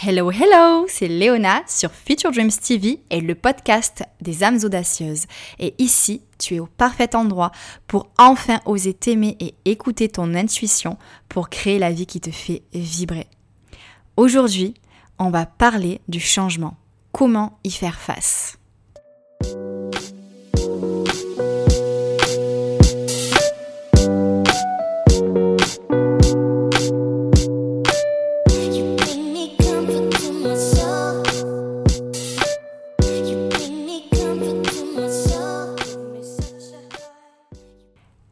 Hello, hello, c'est Léona sur Future Dreams TV et le podcast des âmes audacieuses. Et ici, tu es au parfait endroit pour enfin oser t'aimer et écouter ton intuition pour créer la vie qui te fait vibrer. Aujourd'hui, on va parler du changement. Comment y faire face?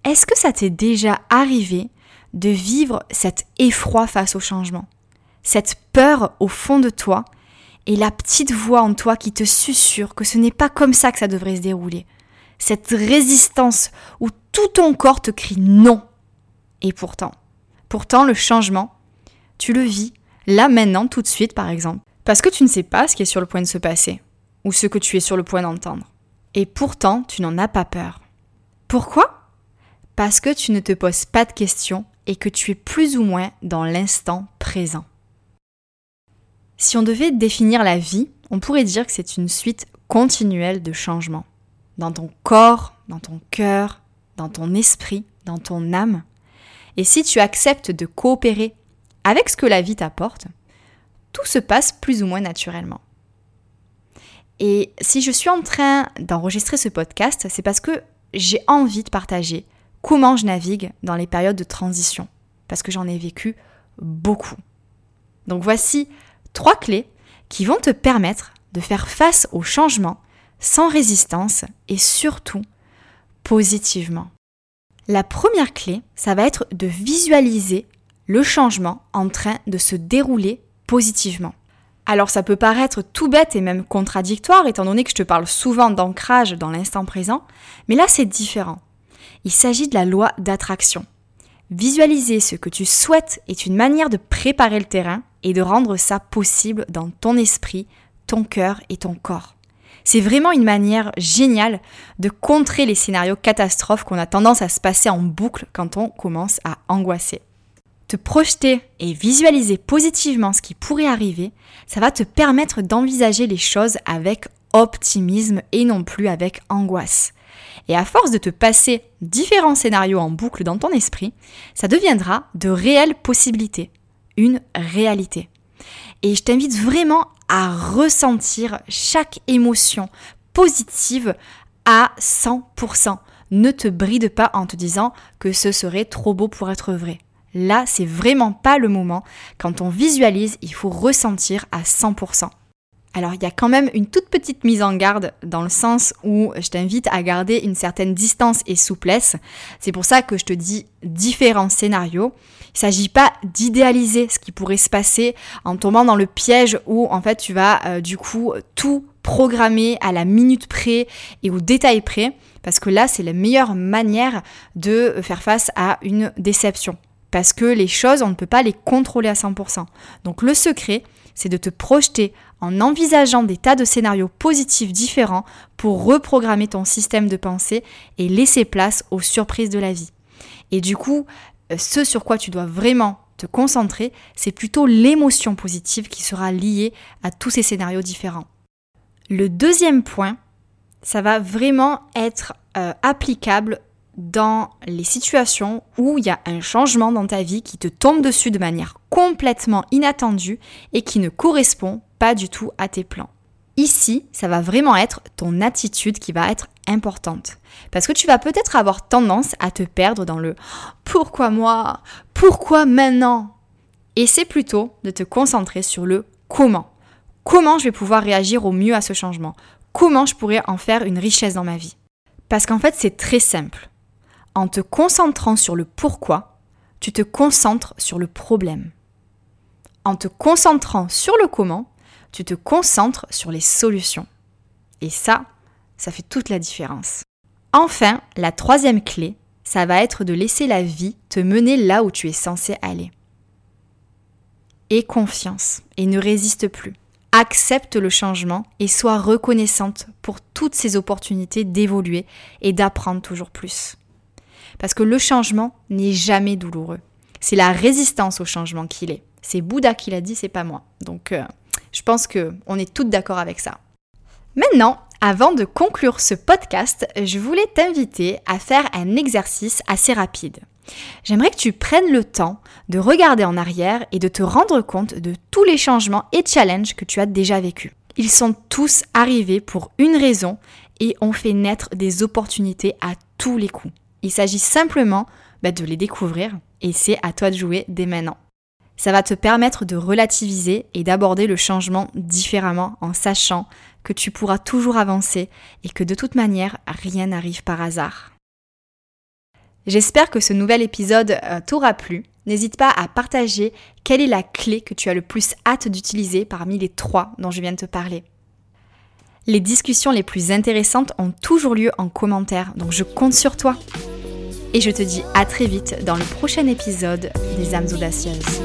Est-ce que ça t'est déjà arrivé de vivre cet effroi face au changement? Cette peur au fond de toi et la petite voix en toi qui te susurre que ce n'est pas comme ça que ça devrait se dérouler. Cette résistance où tout ton corps te crie non. Et pourtant, pourtant le changement, tu le vis là maintenant tout de suite par exemple, parce que tu ne sais pas ce qui est sur le point de se passer ou ce que tu es sur le point d'entendre. Et pourtant, tu n'en as pas peur. Pourquoi? Parce que tu ne te poses pas de questions et que tu es plus ou moins dans l'instant présent. Si on devait définir la vie, on pourrait dire que c'est une suite continuelle de changements. Dans ton corps, dans ton cœur, dans ton esprit, dans ton âme. Et si tu acceptes de coopérer avec ce que la vie t'apporte, tout se passe plus ou moins naturellement. Et si je suis en train d'enregistrer ce podcast, c'est parce que j'ai envie de partager comment je navigue dans les périodes de transition, parce que j'en ai vécu beaucoup. Donc voici trois clés qui vont te permettre de faire face au changement sans résistance et surtout positivement. La première clé, ça va être de visualiser le changement en train de se dérouler positivement. Alors ça peut paraître tout bête et même contradictoire étant donné que je te parle souvent d'ancrage dans l'instant présent, mais là c'est différent. Il s'agit de la loi d'attraction. Visualiser ce que tu souhaites est une manière de préparer le terrain et de rendre ça possible dans ton esprit, ton cœur et ton corps. C'est vraiment une manière géniale de contrer les scénarios catastrophes qu'on a tendance à se passer en boucle quand on commence à angoisser. Te projeter et visualiser positivement ce qui pourrait arriver, ça va te permettre d'envisager les choses avec optimisme et non plus avec angoisse. Et à force de te passer différents scénarios en boucle dans ton esprit, ça deviendra de réelles possibilités, une réalité. Et je t'invite vraiment à ressentir chaque émotion positive à 100%. Ne te bride pas en te disant que ce serait trop beau pour être vrai. Là, c'est vraiment pas le moment. Quand on visualise, il faut ressentir à 100%. Alors il y a quand même une toute petite mise en garde dans le sens où je t'invite à garder une certaine distance et souplesse. C'est pour ça que je te dis différents scénarios. Il ne s'agit pas d'idéaliser ce qui pourrait se passer en tombant dans le piège où en fait tu vas euh, du coup tout programmer à la minute près et au détail près parce que là c'est la meilleure manière de faire face à une déception parce que les choses on ne peut pas les contrôler à 100%. Donc le secret c'est de te projeter en envisageant des tas de scénarios positifs différents pour reprogrammer ton système de pensée et laisser place aux surprises de la vie. Et du coup, euh, ce sur quoi tu dois vraiment te concentrer, c'est plutôt l'émotion positive qui sera liée à tous ces scénarios différents. Le deuxième point, ça va vraiment être euh, applicable dans les situations où il y a un changement dans ta vie qui te tombe dessus de manière complètement inattendue et qui ne correspond pas du tout à tes plans. Ici, ça va vraiment être ton attitude qui va être importante. Parce que tu vas peut-être avoir tendance à te perdre dans le pourquoi moi? Pourquoi maintenant? Et c'est plutôt de te concentrer sur le comment? Comment je vais pouvoir réagir au mieux à ce changement? Comment je pourrais en faire une richesse dans ma vie? Parce qu'en fait, c'est très simple en te concentrant sur le pourquoi, tu te concentres sur le problème. En te concentrant sur le comment, tu te concentres sur les solutions. Et ça, ça fait toute la différence. Enfin, la troisième clé, ça va être de laisser la vie te mener là où tu es censé aller. Aie confiance et ne résiste plus. Accepte le changement et sois reconnaissante pour toutes ces opportunités d'évoluer et d'apprendre toujours plus. Parce que le changement n'est jamais douloureux. C'est la résistance au changement qu'il est. C'est Bouddha qui l'a dit, c'est pas moi. Donc euh, je pense qu'on est toutes d'accord avec ça. Maintenant, avant de conclure ce podcast, je voulais t'inviter à faire un exercice assez rapide. J'aimerais que tu prennes le temps de regarder en arrière et de te rendre compte de tous les changements et challenges que tu as déjà vécus. Ils sont tous arrivés pour une raison et ont fait naître des opportunités à tous les coups. Il s'agit simplement bah, de les découvrir et c'est à toi de jouer dès maintenant. Ça va te permettre de relativiser et d'aborder le changement différemment en sachant que tu pourras toujours avancer et que de toute manière, rien n'arrive par hasard. J'espère que ce nouvel épisode euh, t'aura plu. N'hésite pas à partager quelle est la clé que tu as le plus hâte d'utiliser parmi les trois dont je viens de te parler. Les discussions les plus intéressantes ont toujours lieu en commentaire, donc je compte sur toi. Et je te dis à très vite dans le prochain épisode des âmes audacieuses.